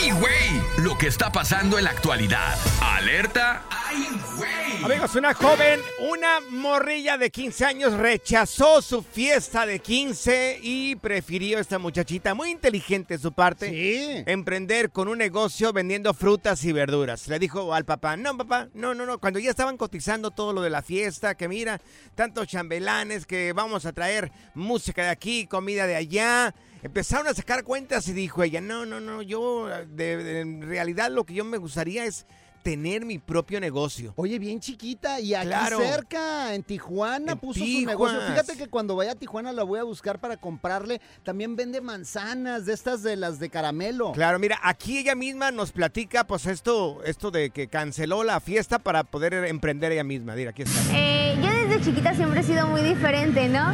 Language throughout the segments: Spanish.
¡ay, güey! Lo que está pasando en la actualidad. Alerta, ¡ay, güey! Amigos, una joven, una morrilla de 15 años rechazó su fiesta de 15 y prefirió esta muchachita, muy inteligente de su parte, emprender con un negocio vendiendo frutas y verduras. Le dijo al papá, no papá, no, no, no, cuando ya estaban cotizando todo lo de la fiesta, que mira, tantos chambelanes, que vamos a traer música de aquí, comida de allá. Empezaron a sacar cuentas y dijo ella, no, no, no, yo de- de- en realidad lo que yo me gustaría es tener mi propio negocio. Oye, bien chiquita y aquí Claro. cerca, en Tijuana, En puso su negocio. Fíjate que cuando vaya a Tijuana la voy a buscar para comprarle. También vende manzanas de estas de las de caramelo. Claro, mira, aquí ella misma nos platica, pues esto, esto de que canceló la fiesta para poder emprender ella misma. Mira, aquí está. Eh, yo desde chiquita siempre he sido muy diferente, ¿no?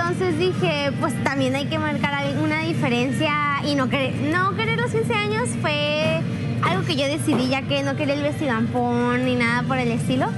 Entonces dije, pues también hay que marcar una diferencia y no querer, no querer los 15 años fue algo que yo decidí ya que no quería el vestidampón ni nada por el estilo.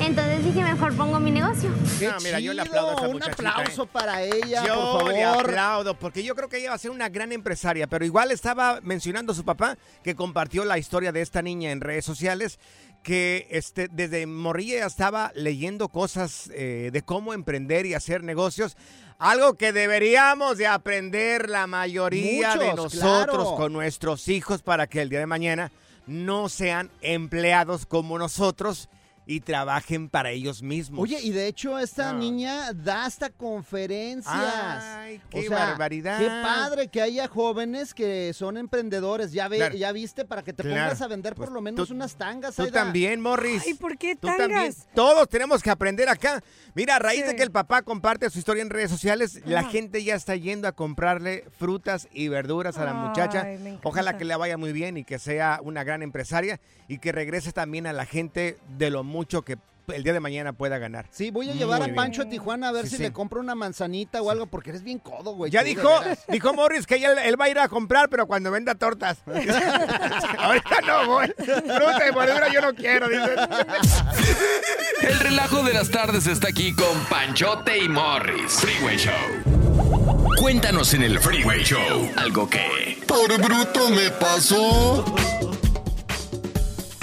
Entonces dije, mejor pongo mi negocio. No, mira, yo le aplaudo a esta Un aplauso ¿eh? para ella, Yo por le favor. aplaudo, porque yo creo que ella va a ser una gran empresaria, pero igual estaba mencionando a su papá que compartió la historia de esta niña en redes sociales, que este, desde morrilla ya estaba leyendo cosas eh, de cómo emprender y hacer negocios, algo que deberíamos de aprender la mayoría de nosotros claro. con nuestros hijos para que el día de mañana no sean empleados como nosotros y trabajen para ellos mismos. Oye, y de hecho esta No. niña da hasta conferencias. Ay, qué O sea, barbaridad. Qué padre que haya jóvenes que son emprendedores. Ya ve, Claro. ya viste para que te Claro. pongas a vender Pues por lo menos tú- unas tangas. Tú Aida. también, Morris. Ay, ¿por qué Tú también. tangas? Todos tenemos que aprender acá. Mira, a raíz de que el papá comparte su historia en redes sociales, la gente ya está yendo a comprarle frutas y verduras a la muchacha. Ay. Ojalá que le vaya muy bien y que sea una gran empresaria y que regrese también a la gente de lo mucho que el día de mañana pueda ganar. Sí, voy a llevar Muy a bien. Pancho a Tijuana a ver Sí, si sí. le compro una manzanita o algo, porque eres bien codo, güey. Ya tú, dijo, dijo Morris que él, él va a ir a comprar, pero cuando venda tortas. Ahorita no voy. Fruta y verdura yo no quiero, dice. El relajo de las tardes está aquí con Panchote y Morris. Freeway Show. Cuéntanos en el Freeway Show algo que... Por bruto me pasó.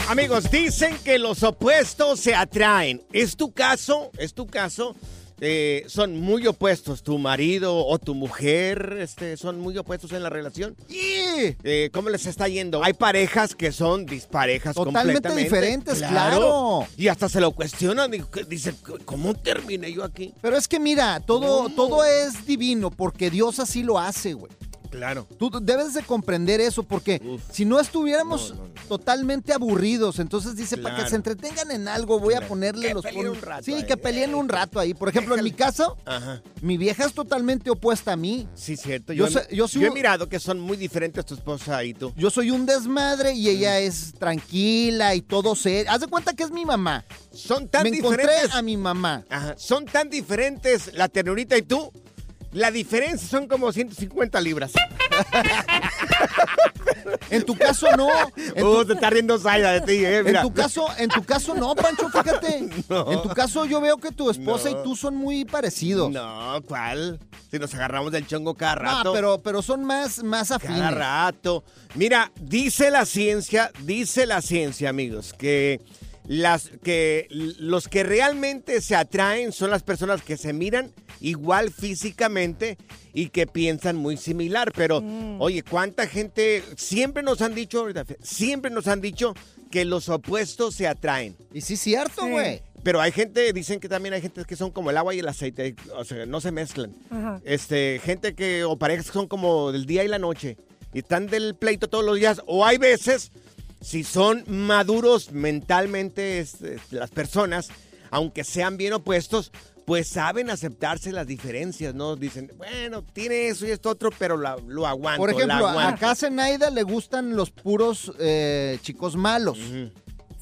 Amigos, dicen que los opuestos se atraen. ¿Es tu caso? ¿Es tu caso? Eh, son muy opuestos, tu marido o tu mujer, este, son muy opuestos en la relación. Eh, ¿Cómo les está yendo? Hay parejas que son disparejas Totalmente completamente. diferentes, claro. Y hasta se lo cuestionan. Dicen, ¿cómo terminé yo aquí? Pero es que mira, todo, todo es divino porque Dios así lo hace, güey. Claro. Tú debes de comprender eso porque si no estuviéramos totalmente aburridos, entonces dice, para que se entretengan en algo, voy a ponerle Que los... peleen un rato sí, ahí. que peleen un rato ahí. Por ejemplo, en mi caso, Ajá. mi vieja es totalmente opuesta a mí. Sí, cierto. Yo Yo, soy yo he mirado que son muy diferentes tu esposa y tú. Yo soy un desmadre y ella es tranquila y todo serio. Haz de cuenta que es mi mamá. Son tan Me encontré diferentes. a mi mamá. Ajá. Son tan diferentes la ternurita y tú. La diferencia son como 150 libras. En tu caso no. En Uh, te está riendo Zaida de ti, eh. en tu caso, en tu caso no, Pancho, fíjate. No. En tu caso yo veo que tu esposa No. y tú son muy parecidos. No, ¿cuál? Si nos agarramos del chongo cada No, rato. pero, pero son más, más afines. Cada rato. Mira, dice la ciencia, dice la ciencia, amigos, que las que los que realmente se atraen son las personas que se miran igual físicamente y que piensan muy similar. Pero, oye, ¿cuánta gente siempre nos han dicho, ahorita, siempre nos han dicho que los opuestos se atraen? Y sí, cierto, Sí. güey. Pero hay gente, dicen que también hay gente que son como el agua y el aceite, o sea, no se mezclan. Ajá. Este, gente que, o parejas que son como del día y la noche, y están del pleito todos los días, o hay veces, si son maduros mentalmente este, las personas, aunque sean bien opuestos, pues saben aceptarse las diferencias, ¿no? Dicen, bueno, tiene eso y esto otro, pero la- lo aguanto, Por ejemplo, aguanto. acá a Zenaida le gustan los puros eh, chicos malos.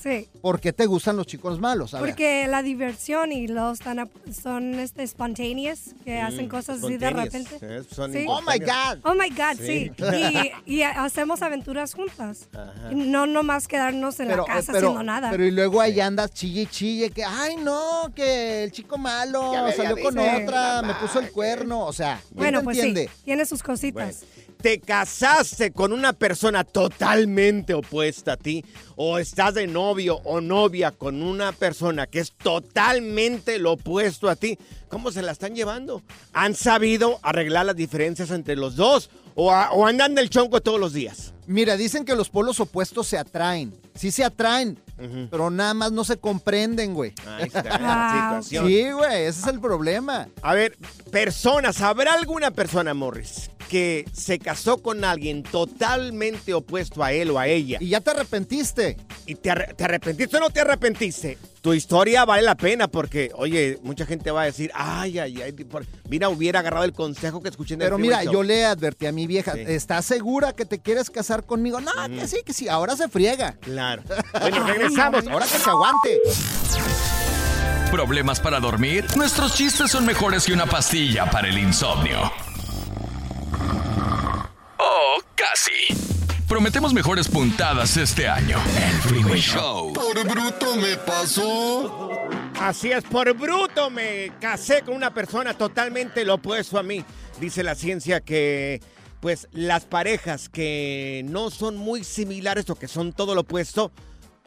Sí. ¿Por qué te gustan los chicos malos? A ver. Porque la diversión y los tan son este spontaneous, que Mm, hacen cosas así de repente. eh, son Sí. Oh my God. Oh my God, sí. Sí. Y, y hacemos aventuras juntas. Ajá. Y no nomás quedarnos en la casa pero, haciendo nada. pero y luego ahí andas chille y chille que, ay no, que el chico malo Ya salió había con otra, Sí. me puso el cuerno, o sea, ¿quién bueno, pues entiende? sí, tiene sus cositas. Te casaste con una persona totalmente opuesta a ti, o estás de novio o novia con una persona que es totalmente lo opuesto a ti, ¿cómo se la están llevando? ¿Han sabido arreglar las diferencias entre los dos o, a- o andan del chonco todos los días? Mira, dicen que los polos opuestos se atraen. Sí se atraen, pero nada más no se comprenden, güey. Ahí está la situación. Sí, güey, ese es el problema. A ver, personas, ¿habrá alguna persona, Morris, que se casó con alguien totalmente opuesto a él o a ella? Y ya te arrepentiste. ¿Y te, arre- te arrepentiste o no te arrepentiste? Tu historia vale la pena porque, oye, mucha gente va a decir, ay, ay, ay, por- mira, hubiera agarrado el consejo que escuché en el Pero mira, Show". yo le advertí a mi vieja, Sí. ¿estás segura que te quieres casar conmigo? No, que sí, que sí, ahora se friega. Claro. Bueno, regresamos. Ahora que se aguante. ¿Problemas para dormir? Nuestros chistes son mejores que una pastilla para el insomnio. Casi. Prometemos mejores puntadas este año. El Freeway Show. Por bruto me pasó. Así es, por bruto me casé con una persona totalmente lo opuesto a mí. Dice la ciencia que, pues, las parejas que no son muy similares o que son todo lo opuesto,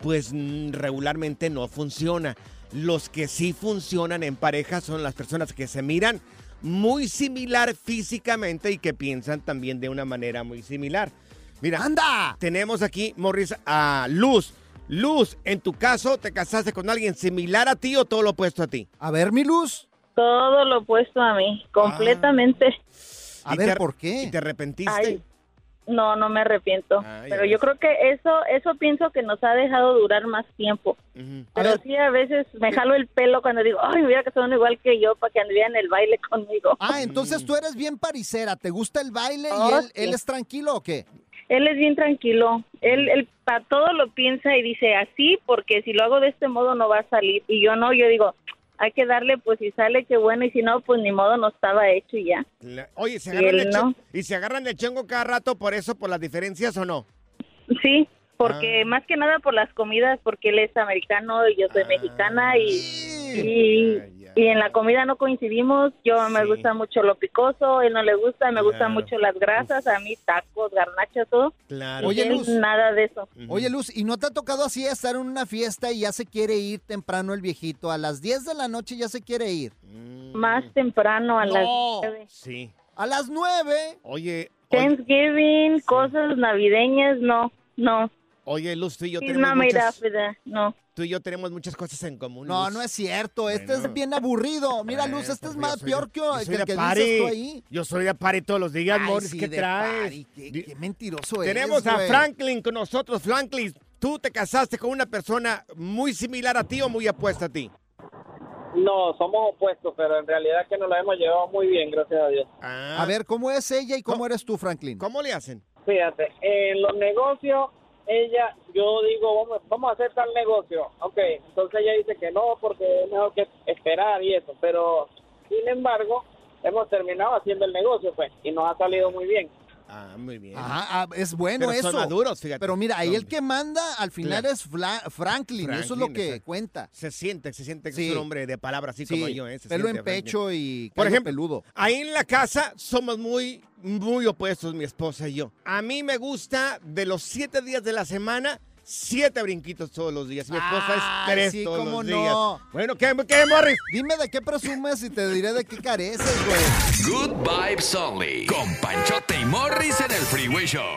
pues regularmente no funciona. Los que sí funcionan en pareja son las personas que se miran muy similar físicamente y que piensan también de una manera muy similar. Mira, ¡Anda! tenemos aquí, Morris, a Luz. Luz, en tu caso, ¿te casaste con alguien similar a ti o todo lo opuesto a ti? A ver, mi luz. Todo lo opuesto a mí, completamente. A ¿Y ver, te- ¿por qué? ¿Y te arrepentiste? Ay, no, no me arrepiento. Ay, pero yo creo que eso, eso pienso que nos ha dejado durar más tiempo. Pero sí, a veces me jalo el pelo cuando digo, ay, me hubiera casado uno igual que yo para que anduviera en el baile conmigo. Ah, entonces tú eres bien paricera, ¿te gusta el baile y Oh, él, sí. él es tranquilo o qué? Él es bien tranquilo. Él, él para todo lo piensa y dice así, porque si lo hago de este modo no va a salir. Y yo no, yo digo, hay que darle, pues si sale, qué bueno, y si no, pues ni modo, no estaba hecho y ya. Oye, ¿se Y agarran, él de no. ¿y se agarran de chengo cada rato por eso, por las diferencias o no? Sí, porque Ah. más que nada por las comidas, porque él es americano y yo soy Ah. mexicana y, y Ay, ay. Y en la comida no coincidimos. Yo me gusta mucho lo picoso, él no le gusta, me gustan mucho las grasas, a mí tacos, garnachas, todo. Claro. Oye, Luz. Nada de eso. Oye, Luz, ¿y no te ha tocado así estar en una fiesta y ya se quiere ir temprano el viejito? A las 10 de la noche ya se quiere ir. Más temprano, a las No. nueve. Sí. A las 9. Oye, Thanksgiving, cosas navideñas, no, no. oye, Luz, tú y yo tenemos made muchas, that, no. Tú y yo tenemos muchas cosas en común. No, Luz. no es cierto. Este es bien aburrido. Mira, Luz, este es más peor de- que, yo que soy que party. dices tú ahí. Yo soy de party todos los días, Ay, Morris. sí, ¿Qué traes? party. Qué, qué mentiroso Tenemos eres, a. Franklin con nosotros. Franklin, ¿tú te casaste con una persona muy similar a ti o muy apuesta a ti? No, somos opuestos, pero en realidad que nos la hemos llevado muy bien, gracias a Dios. A ver, ¿cómo es ella y cómo eres tú, Franklin? ¿Cómo le hacen? Fíjate, en los negocios, ella, yo digo, vamos, vamos a hacer tal negocio. Ok, entonces ella dice que no, porque es mejor que esperar y eso. Pero, sin embargo, hemos terminado haciendo el negocio, pues, y nos ha salido muy bien. Ah, muy bien. Ah, ah, es bueno Pero eso. son maduros, fíjate. Pero mira, ahí el que manda al final Claro. es Fla- Franklin, Eso es lo que exacto. cuenta. Se siente, se siente que Sí. es un hombre de palabra, así Sí, como yo. ¿eh? Se pelo en Franklin. pecho y Por ejemplo, peludo. ahí en la casa somos muy, muy opuestos, mi esposa y yo. A mí me gusta de los siete días de la semana, siete brinquitos todos los días. Mi esposa es tres sí, todos cómo los días. no. Bueno, ¿qué, qué Morris? Dime de qué presumes y te diré de qué careces, güey. Good Vibes Only. Con Panchote y Morris en el Freeway Show.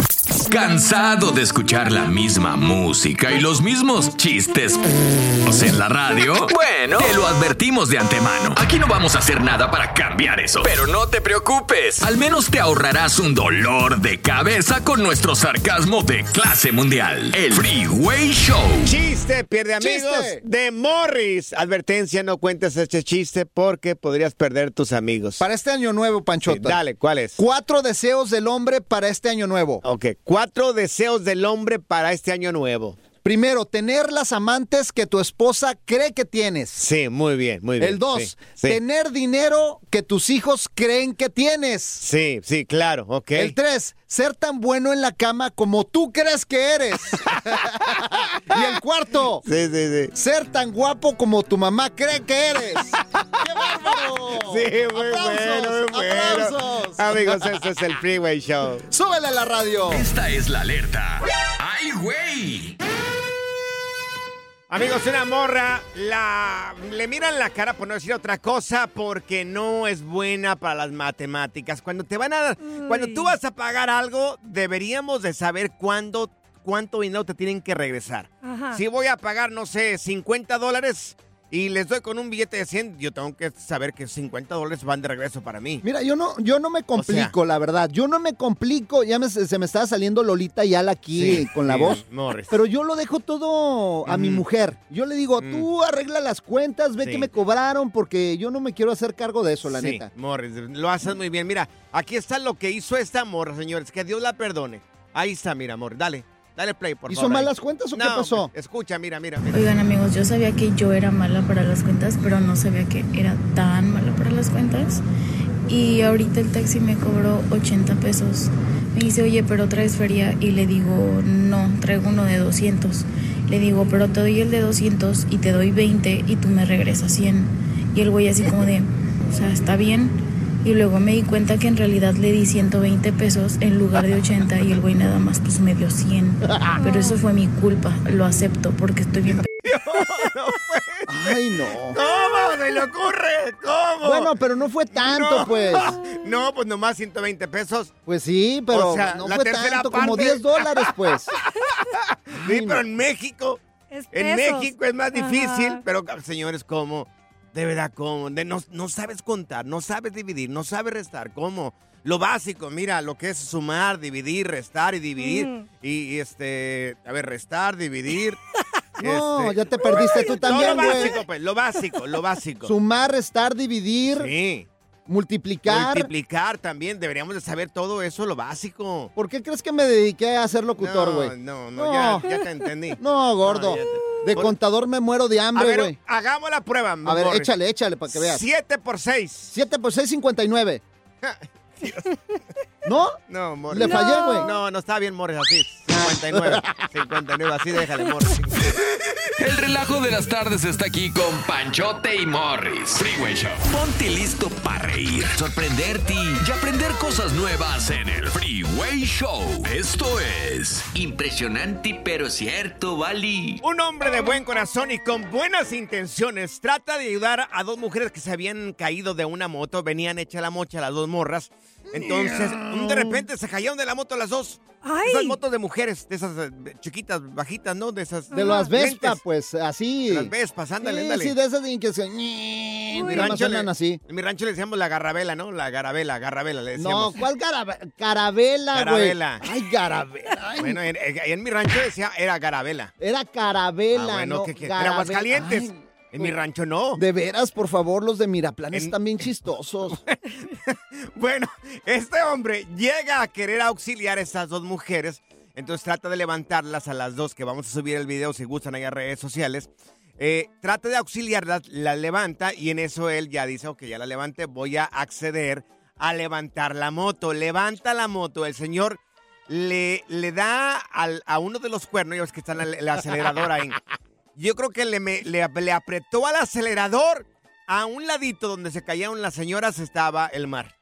¿Cansado de escuchar la misma música y los mismos chistes en la radio? Bueno, te lo advertimos de antemano. Aquí no vamos a hacer nada para cambiar eso. Pero no te preocupes. Al menos te ahorrarás un dolor de cabeza con nuestro sarcasmo de clase mundial. El Freeway Show. Chiste, pierde amigos Chiste. de Morris. Advertencia, no cuentes este chiste porque podrías perder tus amigos. Para este año nuevo, Sí, Panchota. dale, ¿cuál es? Cuatro deseos del hombre para este año nuevo. Ok, cuatro deseos del hombre para este año nuevo. Primero, tener las amantes que tu esposa cree que tienes. Sí, muy bien, muy bien. El dos, sí, sí. tener dinero que tus hijos creen que tienes. Sí, sí, claro, ok. El tres, ser tan bueno en la cama como tú crees que eres. y el cuarto, Sí, sí, sí. ser tan guapo como tu mamá cree que eres. ¡Qué bárbaro! Sí, muy ¡Aplausos! bueno, muy bueno. ¡Aplausos! Amigos, este es el Freeway Show. ¡Súbele a la radio! Esta es la alerta. ¡Ay, güey! Amigos, una morra la, le miran la cara por no decir otra cosa porque no es buena para las matemáticas. Cuando te van a cuando tú vas a pagar algo, deberíamos de saber cuándo cuánto dinero te tienen que regresar. Ajá. Si voy a pagar, no sé, 50 dólares y les doy con un billete de 100, yo tengo que saber que 50 dólares van de regreso para mí. Mira, yo no, yo no me complico, O la verdad. Yo no me complico. Ya me- se me estaba saliendo Lolita Yal aquí Sí, con la sí, voz. Morris. Pero yo lo dejo todo a mi mujer. Yo le digo, tú arregla las cuentas, ve Sí. que me cobraron, porque yo no me quiero hacer cargo de eso, la neta. Morris, lo haces muy bien. Mira, aquí está lo que hizo esta morra, señores. Que Dios la perdone. Ahí está, mira, amor, dale. Dale play, por ¿Hizo favor. ahí. malas cuentas o qué No, pasó? Escucha, mira, mira, mira. Oigan amigos, yo sabía que yo era mala para las cuentas, pero no sabía que era tan mala para las cuentas. Y ahorita el taxi me cobró 80 pesos. Me dice, oye, pero traes feria. Y le digo, no, traigo uno de 200. Le digo, pero te doy el de 200 y te doy 20 y tú me regresas 100. Y el güey así como de, o sea, está bien. Y luego me di cuenta que en realidad le di 120 pesos en lugar de 80 y el güey nada más pues me dio 100. Pero eso fue mi culpa, lo acepto porque estoy bien... Ay, no. ¿Cómo se le ocurre? ¿Cómo? Bueno, pero no fue tanto, No. pues. No, pues nomás 120 pesos. Pues sí, pero O sea, no la fue tercera tanto, como parte. 10 dólares, pues. Sí, pero en México, en. México es más difícil, Ajá. pero señores, ¿cómo? De verdad, ¿cómo? De no, no sabes contar, no sabes dividir, no sabes restar, ¿cómo? Lo básico, mira, lo que es sumar, dividir, restar y dividir. Mm. Y, y, este, a ver, restar, dividir. No, este- ya te perdiste tú No, también, lo güey. básico, pues, lo básico, lo básico. Sumar, restar, dividir, Sí. multiplicar. Multiplicar también, deberíamos de saber todo eso, lo básico. ¿Por qué crees que me dediqué a ser locutor, No, güey? no, no, ya, ya te entendí. No, gordo. No, ya te- De Por- contador me muero de hambre, güey. hagamos la prueba. A ver, Morris. échale, échale para que veas. 7 por 6. 7 por 6, 59. ¿No? No, Morris. Le fallé, güey. No, no está bien, Morris, así. 59. 59, así déjale, Morris. El relajo de las tardes está aquí con Panchote y Morris. Freeway Show. Ponte listo para reír, sorprenderte y aprender cosas nuevas en el Freeway Show. Esto es impresionante pero cierto, Bali. Un hombre de buen corazón y con buenas intenciones trata de ayudar a dos mujeres que se habían caído de una moto. Venían hecha la mocha las dos morras. Entonces, de repente se cayeron de la moto las dos. Esas motos de mujeres, de esas eh, chiquitas, bajitas, ¿no? De esas. De las Vespa, pues, así. De las Vespas, ándale, sí, ándale. Sí, de esas de que se... En mi, rancho le, así. en mi rancho le decíamos la garrabela, ¿no? La garabela, garabela le No. ¿cuál garabela? Carabela, güey. Garabela. Ay, garabela. Ay, Bueno, en, en- mi rancho decía era garabela. Era carabela, Ah, bueno, no garabela. Era Aguascalientes. Ay, En mi rancho no. De veras, por favor, los de Miraplan En- están bien chistosos. Bueno, este hombre llega a querer auxiliar a estas dos mujeres. Entonces trata de levantarlas a las dos, que vamos a subir el video si gustan ahí a redes sociales. Eh, trata de auxiliarlas, la levanta y en eso él ya dice, ok, ya la levante, voy a acceder a levantar la moto. Levanta la moto, el señor le, le da al- a uno de los cuernos, ya ves que está en el, el acelerador ahí. Yo creo que le, me- le, le apretó al acelerador. A un ladito donde se cayeron las señoras estaba el mar.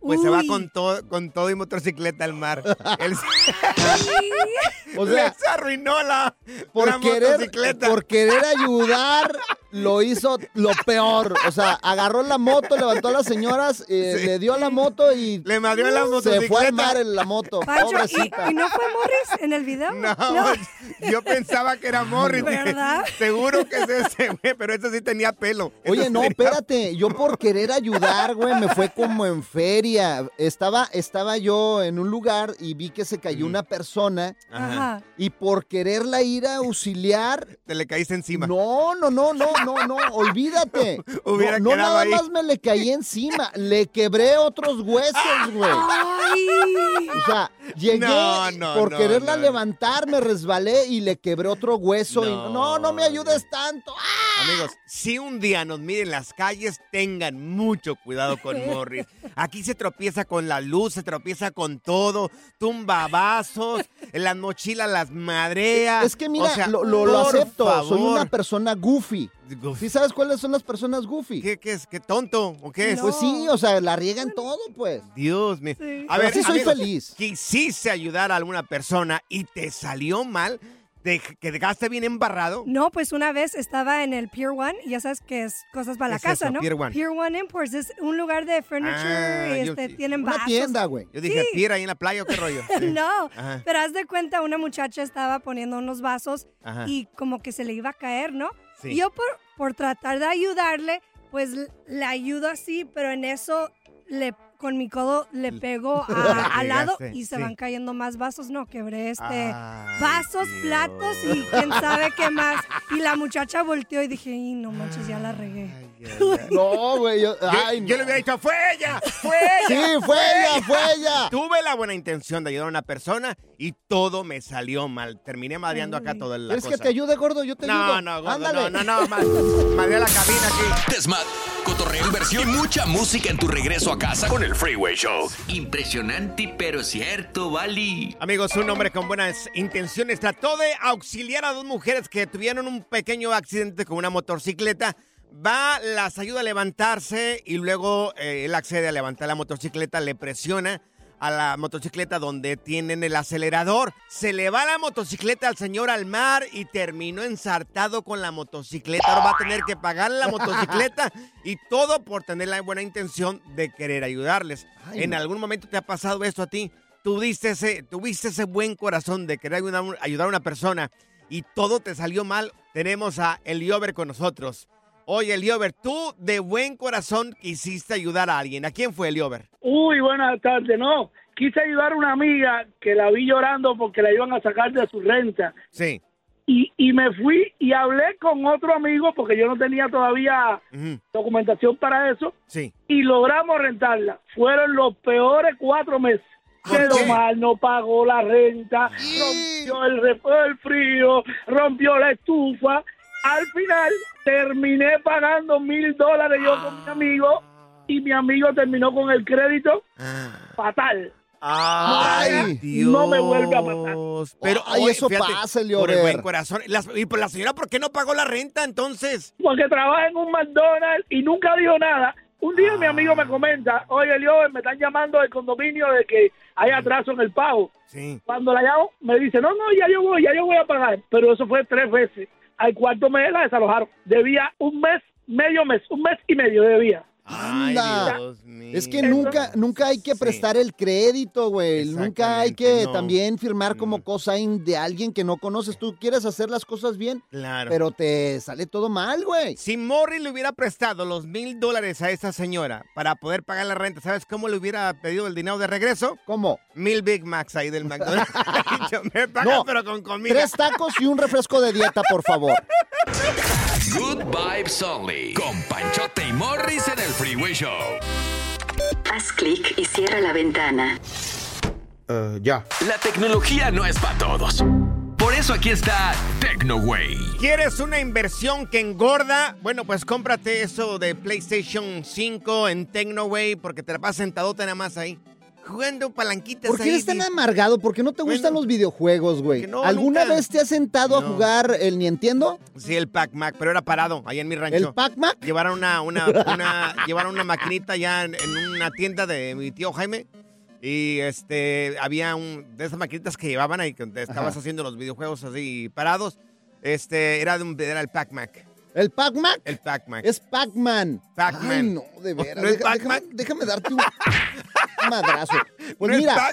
Pues se va con todo, con todo y motocicleta al mar. Él se- O sea, arruinó la, por la querer, motocicleta. por querer ayudar, lo hizo lo peor. O sea, agarró la moto, levantó a las señoras, eh, Sí. le dio la moto y Le madrió la se motocicleta. fue al mar en la moto. Pancho, Pobrecita. ¿y, y no fue Morris en el video? No, yo pensaba que era Morris. dije, ¿Verdad? Seguro que es ese, güey, pero ese sí tenía pelo. Oye, Ese no, tenía- espérate, yo por querer ayudar, güey, me fue como en feria. Estaba, estaba yo en un lugar y vi que se cayó una persona Ajá. y por quererla ir a auxiliar, Te le caíste encima. no, no, no, no, no, no, olvídate. Hubiera no, nada ahí. más me le caí encima, le quebré otros huesos, güey. Ay. O sea, llegué No, no, por no, quererla no. levantar, me resbalé y le quebré otro hueso. y No, no, me ayudes tanto. ¡Ah! Amigos, si un día nos miren las calles, tengan mucho cuidado con Morris. Aquí se tropieza con la luz, se tropieza con todo, tumba vasos, en las mochilas las madrea. Es que mira, O sea, lo, lo- lo acepto, soy una persona goofy. Goofy. ¿Sí sabes cuáles son las personas goofy? ¿Qué, qué es? ¿Qué tonto? ¿O qué es? Pues sí, o sea, la riegan todo, pues. Dios mío. Sí. A Pero ver, sí soy amigos, feliz. Quisiste ayudar a alguna persona y te salió mal, te quedaste bien embarrado. No, pues una vez estaba en el Pier One, y ya sabes que es cosas para la ¿Qué es casa, eso, ¿no? Pier One? Imports es un lugar de furniture, Ah, y yo este, sí. tienen Una vasos. tienda, güey. Yo dije, Sí. ¿pier ahí en la playa o qué rollo? Sí. No, Ajá. pero haz de cuenta, una muchacha estaba poniendo unos vasos Ajá. y como que se le iba a caer, ¿no? Yo por, por tratar de ayudarle, pues l- le ayudo así, pero en eso le con mi codo le pego a- al lado pegaste, y se sí. van cayendo más vasos. No, quebré este Ay, vasos, Dios. platos y quién sabe qué más. Y la muchacha volteó y dije, y no manches, ya la regué. No, güey. Yo, ay, Yo le hubiera dicho, fue ella, fue ella. Sí, fue ella, fue ella. Tuve la buena intención de ayudar a una persona y todo me salió mal. Terminé madreando acá toda la ¿Quieres cosa. que te ayude, gordo? Yo te No, ayudo. no, gordo, Ándale. no, no, no, ma- madre la cabina aquí. Desmad, cotorreo, inversión y mucha música en tu regreso a casa con el Freeway Show. Impresionante, pero cierto, Bali. Amigos, un hombre con buenas intenciones trató de auxiliar a dos mujeres que tuvieron un pequeño accidente con una motocicleta. Va, las ayuda a levantarse y luego eh, él accede a levantar la motocicleta, le presiona a la motocicleta donde tienen el acelerador. Se le va la motocicleta al señor al mar y terminó ensartado con la motocicleta. Ahora va a tener que pagar la motocicleta y todo por tener la buena intención de querer ayudarles. Ay, ¿En algún momento te ha pasado esto a ti? Tuviste ese, tuviste ese buen corazón de querer ayudar, ayudar a una persona y todo te salió mal. Tenemos a Eliober con nosotros. Oye, Eliober, tú de buen corazón quisiste ayudar a alguien. ¿A quién fue Eliober? Uy, buenas tardes. No, quise ayudar a una amiga que la vi llorando porque la iban a sacar de su renta. Sí. Y, y me fui y hablé con otro amigo porque yo no tenía todavía documentación para eso Sí. y logramos rentarla. Fueron los peores cuatro meses. Quedó mal, no pagó la renta, rompió el, el frío, rompió la estufa. Al final terminé pagando mil dólares yo con mi amigo y mi amigo terminó con el crédito fatal. Ay, Dios. No me vuelve a pasar. Pero Ay, oye, eso fíjate, pasa, Por el buen corazón. Y por la señora, ¿por qué no pagó la renta entonces? Porque trabaja en un McDonald's y nunca dijo nada. Un día mi amigo me comenta, oye, Leo, me están llamando del condominio de que hay atraso en el pago. Sí. Cuando la llamo, me dice, no, no, ya yo voy, ya yo voy a pagar. Pero eso fue tres veces. Al cuarto mes la desalojaron. Debía un mes, medio mes, un mes y medio debía. Anda. Es que nunca, nunca hay que prestar el crédito, güey. Nunca hay que no. también firmar como cosign de alguien que no conoces. Tú quieres hacer las cosas bien, Claro. pero te sale todo mal, güey. Si Morri le hubiera prestado los mil dólares a esa señora para poder pagar la renta, ¿sabes cómo le hubiera pedido el dinero de regreso? ¿Cómo? Mil Big Macs ahí del McDonald's. Me pagas, No, pero con comida. Tres tacos y un refresco de dieta, por favor. Good Vibes Only. Con Panchote y Morris en el Freeway Show. Haz clic y cierra la ventana. ya. La tecnología no es para todos. Por eso aquí está TecnoWay. ¿Quieres una inversión que engorda? Bueno, pues cómprate eso de PlayStation 5 en Tecnoway porque te la pasas sentadota nada más ahí. Jugando palanquitas ¿Por qué ahí. eres tan amargado? ¿Por qué no te gustan los videojuegos, güey? no, ¿Alguna nunca. vez te has sentado a jugar el Nintendo? Sí, el Pac-Mac, pero era parado, allá en mi rancho. ¿El Pac-Mac? Llevaron una, una, una, llevaron una maquinita ya en, en una tienda de mi tío Jaime. Y este, había un, de esas maquinitas que llevaban ahí, que estabas Ajá. haciendo los videojuegos así parados. Este, era, de un, era el Pac-Mac. ¿El Pac-Mac? El Pac-Mac. Es Pac-Man. Pac-Man. Ay, no, de veras. ¿No es Pac-Man? déjame, déjame darte un madrazo. Pues ¿No mira,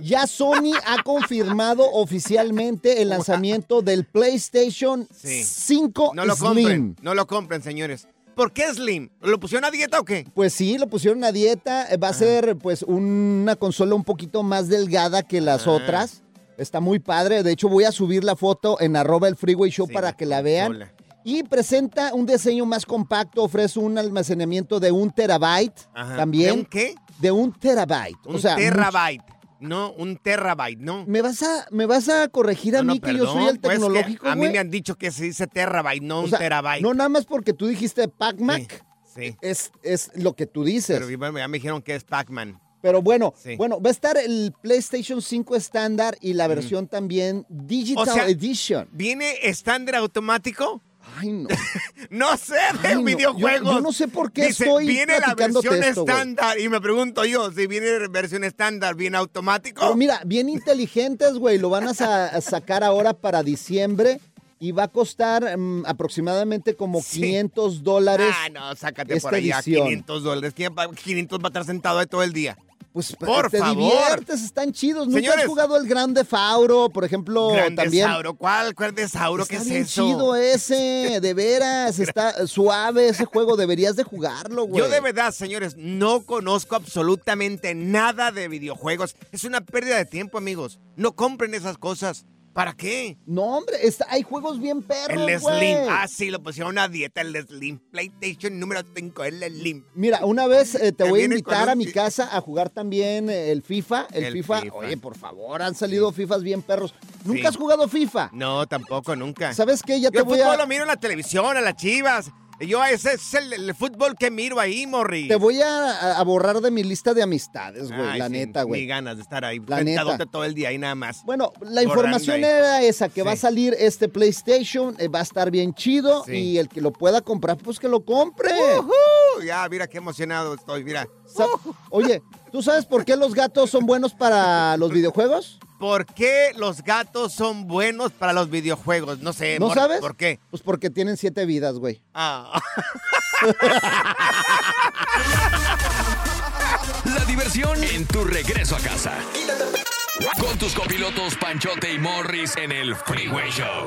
ya Sony ha confirmado oficialmente el lanzamiento del PlayStation Sí. 5 No lo Slim. compren, no lo compren, señores. ¿Por qué Slim? ¿Lo pusieron a dieta o qué? Pues sí, lo pusieron a dieta. Eh, Va a ser pues una consola un poquito más delgada que las otras. Está muy padre. De hecho, voy a subir la foto en arroba el Freeway Show para que la vean. Y presenta un diseño más compacto, ofrece un almacenamiento de un terabyte Ajá. también. ¿De un qué? De un terabyte. Un o sea, terabyte. No, un terabyte, no. ¿Me vas a, me vas a corregir a No, no, mí que yo soy el pues, tecnológico, a mí me han dicho que se dice terabyte, no O un sea, terabyte. No nada más porque tú dijiste Pac-Mac. Sí. Es, es lo que tú dices. Pero ya me dijeron que es Pac-Man. Pero bueno, Sí. bueno, va a estar el PlayStation 5 estándar y la versión también Digital O sea, Edition. ¿Viene estándar automático? Ay, no. no sé de Ay, no. videojuegos. Yo- yo no sé por qué Dice, estoy Viene la versión esto, estándar. Y me pregunto yo, si viene versión estándar, ¿viene automático? Pero mira, bien inteligentes, güey. Lo van a, sa- a sacar ahora para diciembre y va a costar mm, aproximadamente como 500 dólares. Ah, no, sácate esta por allá, edición. 500 dólares. ¿Quién va- 500 va a estar sentado ahí todo el día. Pues por te favor. diviertes, están chidos. ¿Nunca Señores. has jugado el Grande Fauro, por ejemplo? Grande también. Sauro. ¿Cuál? ¿Cuál de Sauro? ¿Qué es bien eso? chido ese, de veras, está suave ese juego, deberías de jugarlo, güey. Yo de verdad, señores, no conozco absolutamente nada de videojuegos. Es una pérdida de tiempo, amigos. No compren esas cosas. ¿Para qué? No, hombre, está- hay juegos bien perros, El. Slim. Ah, sí, lo pusieron a dieta, el Slim. PlayStation número 5, el Slim. Mira, una vez eh, te voy a invitar a mi casa a jugar también eh, el FIFA. El, El FIFA, FIFA. oye, por favor, han salido FIFAs bien perros. ¿Nunca Sí. has jugado FIFA? No, tampoco, nunca. ¿Sabes qué? Ya te Yo voy fútbol a... lo miro en la televisión, a las chivas. Yo, ese es el, el fútbol que miro ahí, Morri. Te voy a, a borrar de mi lista de amistades, güey, Ay, la sí, neta, güey. Ni ganas de estar ahí, La neta. todo el día ahí nada más. Bueno, la información ahí. era esa, que Sí. va a salir este PlayStation, eh, va a estar bien chido Sí. y el que lo pueda comprar, pues que lo compre. Ya, mira qué emocionado estoy, mira. Sa- Oye, ¿tú sabes por qué los gatos son buenos para los videojuegos? ¿Por qué los gatos son buenos para los videojuegos? No sé. ¿No sabes? ¿Por qué? Pues porque tienen siete vidas, güey. Ah. La diversión en tu regreso a casa. Con tus copilotos Panchote y Morris en el Freeway Show.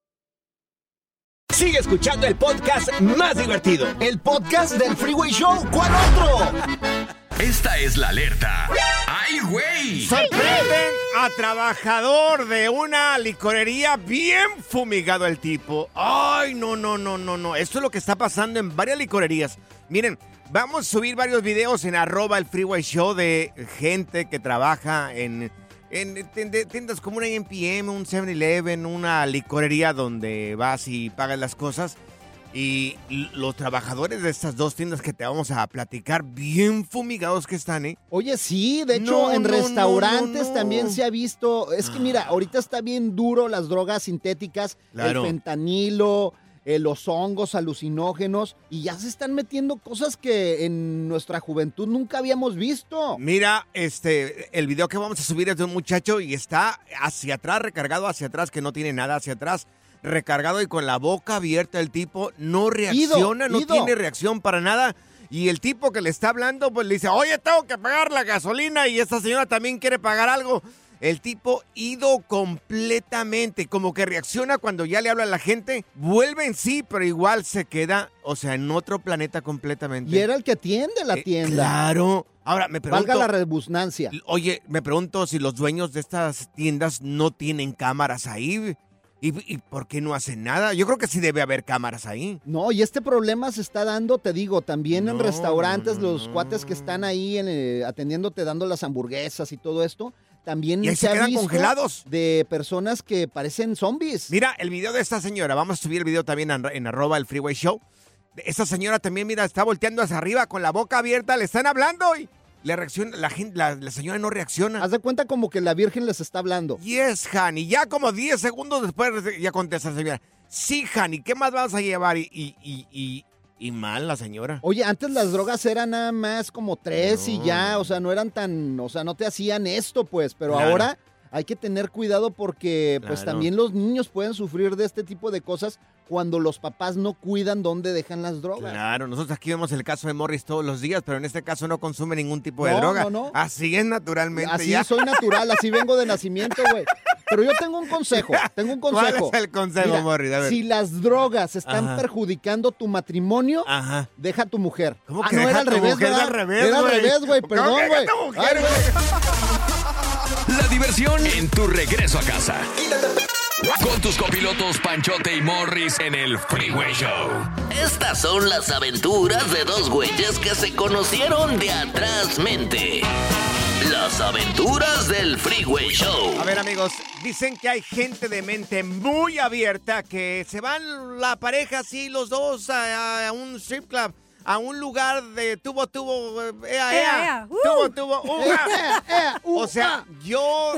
Sigue escuchando el podcast más divertido. El podcast del Freeway Show. ¿Cuál otro? Esta es la alerta. ¡Ay, güey! Sorprenden a trabajador de una licorería bien fumigado el tipo. Ay, no, no, no, no, no. Esto es lo que está pasando en varias licorerías. Miren, vamos a subir varios videos en arroba el freeway show de gente que trabaja en, en tiend- tiendas como una NPM, un 7-Eleven, una licorería donde vas y pagas las cosas. Y los trabajadores de estas dos tiendas que te vamos a platicar, bien fumigados que están, ¿eh? Oye, sí, de hecho, No, en no, restaurantes no. también se ha visto. Es que mira, ahorita está bien duro las drogas sintéticas, Claro. el fentanilo, eh, los hongos alucinógenos, y ya se están metiendo cosas que en nuestra juventud nunca habíamos visto. Mira, este, el video que vamos a subir es de un muchacho y está hacia atrás, recargado hacia atrás, que no tiene nada hacia atrás, recargado y con la boca abierta el tipo, no reacciona, no ido. tiene reacción para nada. Y el tipo que le está hablando, pues le dice, oye, tengo que pagar la gasolina y esta señora también quiere pagar algo. El tipo ido completamente, como que reacciona cuando ya le habla a la gente, vuelve en sí, pero igual se queda, o sea, en otro planeta completamente. Y era el que atiende la Eh, tienda. Claro. Ahora me pregunto. Valga la rebusnancia. Oye, me pregunto si los dueños de estas tiendas no tienen cámaras ahí. ¿Y, y por qué no hacen nada? Yo creo que sí debe haber cámaras ahí. No, y este problema se está dando, te digo, también en No, restaurantes, no, los cuates que están ahí en, eh, atendiéndote, dando las hamburguesas y todo esto, también Y ahí se quedan visto congelados. de personas que parecen zombies. Mira, el video de esta señora, vamos a subir el video también en, en arroba el freeway show. Esta señora también, mira, está volteando hacia arriba con la boca abierta, le están hablando y le reacciona, la, gente, la, la señora no reacciona. Haz de cuenta como que la Virgen les está hablando. Yes, honey. Ya como 10 segundos después ya contesta la señora. Sí, honey, ¿qué más vas a llevar? Y, y, y, y, mal la señora. Oye, antes las drogas eran nada más como tres y ya, o sea, no eran tan, o sea, no te hacían esto, pues, pero Claro. ahora hay que tener cuidado porque, pues, Claro. también los niños pueden sufrir de este tipo de cosas cuando los papás no cuidan dónde dejan las drogas. Claro, nosotros aquí vemos el caso de Morris todos los días, pero en este caso no consume ningún tipo de No, droga. no, no. Así es naturalmente. Así ya. soy natural, así vengo de nacimiento, güey. Pero yo tengo un consejo, tengo un ¿Cuál consejo. es el consejo, Mira, Morris? A ver. Si las drogas están Ajá. perjudicando tu matrimonio, deja a tu mujer. ¿Cómo Ah, que no, deja era al tu revés, mujer? al revés, Era al güey. revés, güey, ¿Cómo perdón, Ay, güey. La diversión en tu regreso a casa. Con tus copilotos Panchote y Morris en el Freeway Show. Estas son las aventuras de dos güeyes que se conocieron de atrás mente. Las aventuras del Freeway Show. A ver, amigos, dicen que hay gente de mente muy abierta que se van la pareja así, los dos, a, a un strip club, a un lugar de tubo, tubo, eh, ea, Ea, ea, ea, uh. tubo, tubo, uh, Ea, ea, uh, O sea, ah. yo,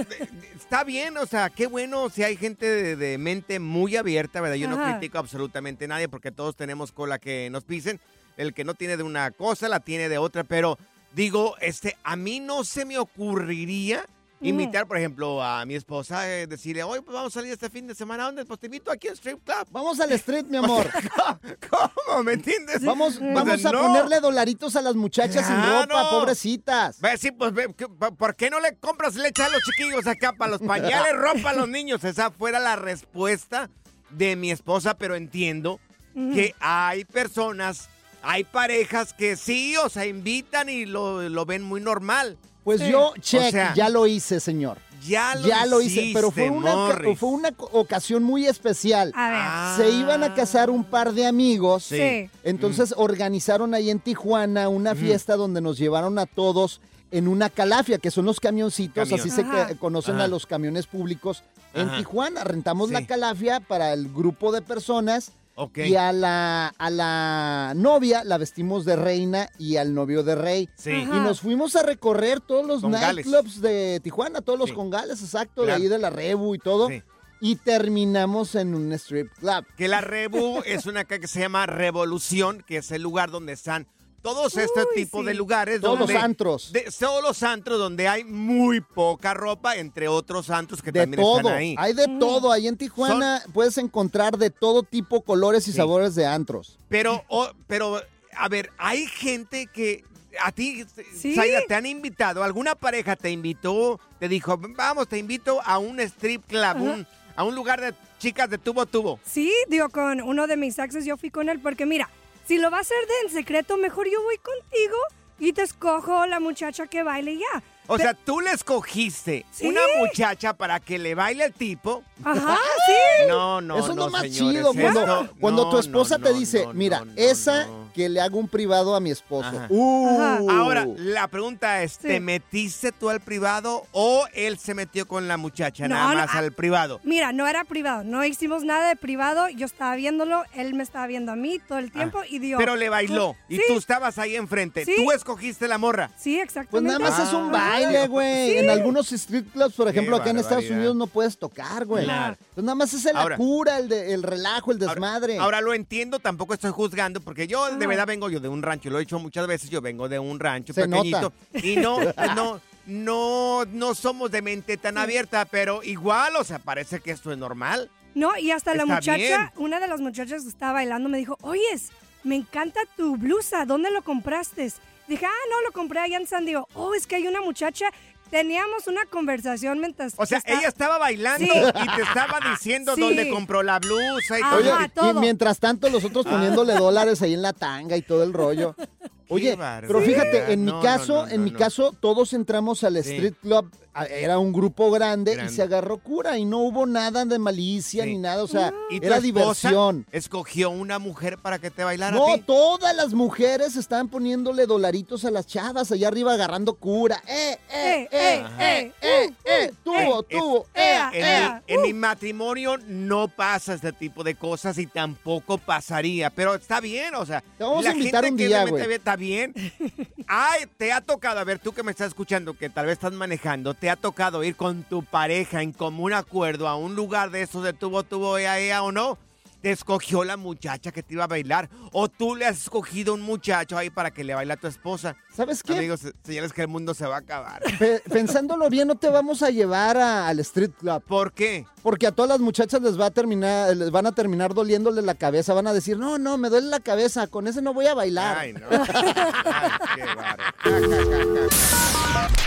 está bien, o sea, qué bueno si hay gente de, de mente muy abierta, ¿verdad? Yo no critico absolutamente a nadie porque todos tenemos cola que nos pisen. El que no tiene de una cosa, la tiene de otra, pero digo, este, a mí no se me ocurriría invitar, por ejemplo, a mi esposa, eh, decirle, hoy pues vamos a salir este fin de semana, ¿a dónde? Pues te invito aquí al strip club. Vamos al street, mi amor. ¿Cómo? ¿Me entiendes? Vamos, vamos a ponerle dolaritos a las muchachas sin Claro. ropa, pobrecitas. Ve, sí, pues, ve, ¿qué- pa- ¿por qué no le compras leche a los chiquillos acá para los pañales, ropa a los niños? Esa fuera la respuesta de mi esposa, pero entiendo que hay personas, hay parejas que sí, o sea, invitan y lo, lo ven muy normal. Pues yo, O check, sea, ya lo hice, señor. Ya lo ya lo hice, pero fue una, fue ocasión muy especial. A Se iban a casar un par de amigos. Sí. Entonces organizaron ahí en Tijuana una fiesta donde nos llevaron a todos en una calafia, que son los camioncitos, Camión. así se Ajá. conocen Ajá. a los camiones públicos en Ajá. Tijuana. Rentamos Sí. la calafia para el grupo de personas. Y a la, a la novia la vestimos de reina y al novio de rey. Sí. Y nos fuimos a recorrer todos los nightclubs de Tijuana, todos los Sí. congales, exacto, Claro. de ahí de la Rebu y todo. Sí. Y terminamos en un strip club. Que la Rebu es una acá que se llama Revolución, que es el lugar donde están todos este Uy, tipo sí. de lugares. Todos donde, los antros. de- todos los antros donde hay muy poca ropa, entre otros antros que De también todo, están ahí. hay de todo. Ahí en Tijuana puedes encontrar de todo tipo, colores y Sí. sabores de antros. Pero, o- pero, a ver, hay gente que a ti, Sí. Zaira, te han invitado, alguna pareja te invitó, te dijo, vamos, te invito a un strip club, un- a un lugar de chicas de tubo a tubo. Sí, digo, con uno de mis exes yo fui con él porque mira, si lo va a hacer de en secreto, mejor yo voy contigo y te escojo la muchacha que baile y ya. O Pe- sea, tú le escogiste Sí. una muchacha para que le baile el tipo. Ajá, sí. No, no, Eso es no, lo más señores, chido. Cuando, cuando no, tu esposa no, te no, dice, no, mira, no, no, esa no. Que le hago un privado a mi esposo. Ajá. Uh. Ajá. Ahora, la pregunta es, Sí. ¿te metiste tú al privado o él se metió con la muchacha No, nada más ah, al privado? Mira, no era privado, no hicimos nada de privado, yo estaba viéndolo, él me estaba viendo a mí todo el tiempo y dio. Ah, Pero le bailó y Sí. tú estabas ahí enfrente. Sí. Tú escogiste la morra. Sí, Pues exactamente. nada más es un Ah. baile, güey. Sí. En algunos strip clubs, por ejemplo, acá en Estados barbaridad. Unidos no puedes tocar, güey. Claro. Pues nada más es la Ahora- cura, el, de- el relajo, el desmadre. Ahora lo entiendo, tampoco estoy juzgando, porque yo de verdad vengo yo de un rancho, lo he dicho muchas veces, yo vengo de un rancho Se pequeñito y no, no, no, no somos de mente tan abierta, pero igual, o sea, parece que esto es normal. No, y hasta la muchacha, bien. una de las muchachas que estaba bailando me dijo, oyes, me encanta tu blusa, ¿dónde lo compraste? Dije, ah, no, lo compré allá en San Diego. Oh, es que hay una muchacha, teníamos una conversación mientras... O sea, ella estaba bailando Sí. y te estaba diciendo Sí. dónde compró la blusa y Ajá. todo. Y mientras tanto los otros poniéndole dólares ahí en la tanga y todo el rollo. Oye, pero fíjate, en mi No, caso, no, no, en no, mi no. caso, todos entramos al Sí. street club. Era un grupo grande, Grande. y se agarró cura y no hubo nada de malicia Sí. ni nada. O sea, ¿Y tu era diversión. escogió una mujer para que te bailara No, a ti? todas las mujeres estaban poniéndole dolaritos a las chavas allá arriba agarrando cura. ¡Eh, eh, eh, eh, eh, eh! ¡Tuvo, Eh, tuvo! ¡Eh, en, eh! mi, en mi matrimonio no pasa este tipo de cosas y tampoco pasaría, pero está bien, o sea, Te vamos la a invitar gente un que día, güey. ve- está bien. Ay, te ha tocado, a ver, tú que me estás escuchando, que tal vez estás manejando, te ha tocado ir con tu pareja en común acuerdo a un lugar de esos de tubo, tubo, ea, ea, o no. Te escogió la muchacha que te iba a bailar. O tú le has escogido un muchacho ahí para que le baile a tu esposa. ¿Sabes qué? Amigos, señales que el mundo se va a acabar. Pe- pensándolo bien, no te vamos a llevar a- al street club. ¿Por qué? Porque a todas las muchachas les va a terminar, les van a terminar doliéndole la cabeza, van a decir, no, no, me duele la cabeza, con ese no voy a bailar. Ay, no.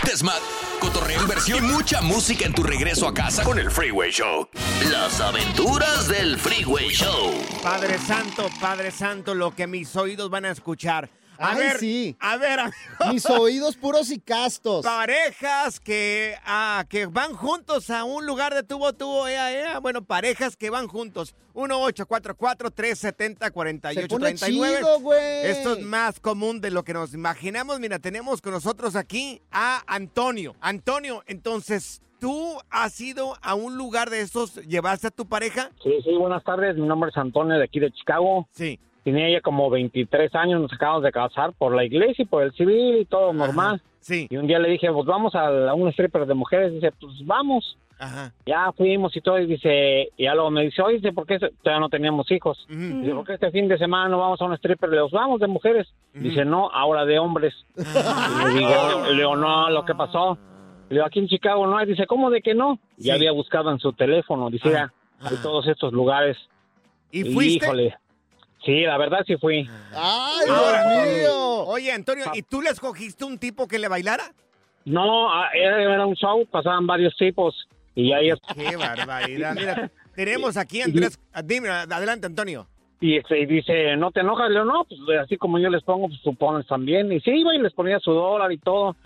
Desmad, cotorreo, inversión y mucha música en tu regreso a casa con el Freeway Show. Las aventuras del Freeway Show. Padre Santo, Padre Santo, lo que mis oídos van a escuchar. A Ay, ver, sí. a ver, amigo. Mis oídos puros y castos. Parejas que, ah, que van juntos a un lugar de tubo a tubo, ea, ea. Bueno, parejas que van juntos. 1-844-370-4839. Se pone chido, güey. Esto es más común de lo que nos imaginamos. Mira, tenemos con nosotros aquí a Antonio. Antonio, entonces, ¿tú has ido a un lugar de estos? ¿Llevaste a tu pareja? Sí, sí, buenas tardes. Mi nombre es Antonio de aquí de Chicago. Sí. Tenía ella como 23 años, nos acabamos de casar por la iglesia y por el civil y todo normal. Sí. Y un día le dije, pues vamos a, la- a un stripper de mujeres. Dice, pues vamos. Ajá. Ya fuimos y todo. Y dice, y ya luego me dice, oye, ¿por qué todavía no teníamos hijos? Dice, ¿por qué este fin de semana no vamos a un stripper? Le digo, vamos de mujeres. Dice, no, ahora de hombres. Y le digo, le digo, no, lo que pasó. Le digo, aquí en Chicago no hay. Dice, ¿cómo de que no? Y había buscado en su teléfono. Dice, ya, de todos estos lugares. ¿Y fuiste? Híjole. Sí, la verdad sí fui. ¡Ay, Ahora, Dios mío! Oye, Antonio, ¿y tú le escogiste un tipo que le bailara? No, ah, era, un show, pasaban varios tipos. Y ahí es- Qué barbaridad. Mira, tenemos aquí a Andrés. ah, Dime, adelante, Antonio. Y este, y dice, ¿no te enojas? Le digo, no, pues así como yo les pongo, pues tú pones también. Y sí, iba y les ponía su dólar y todo.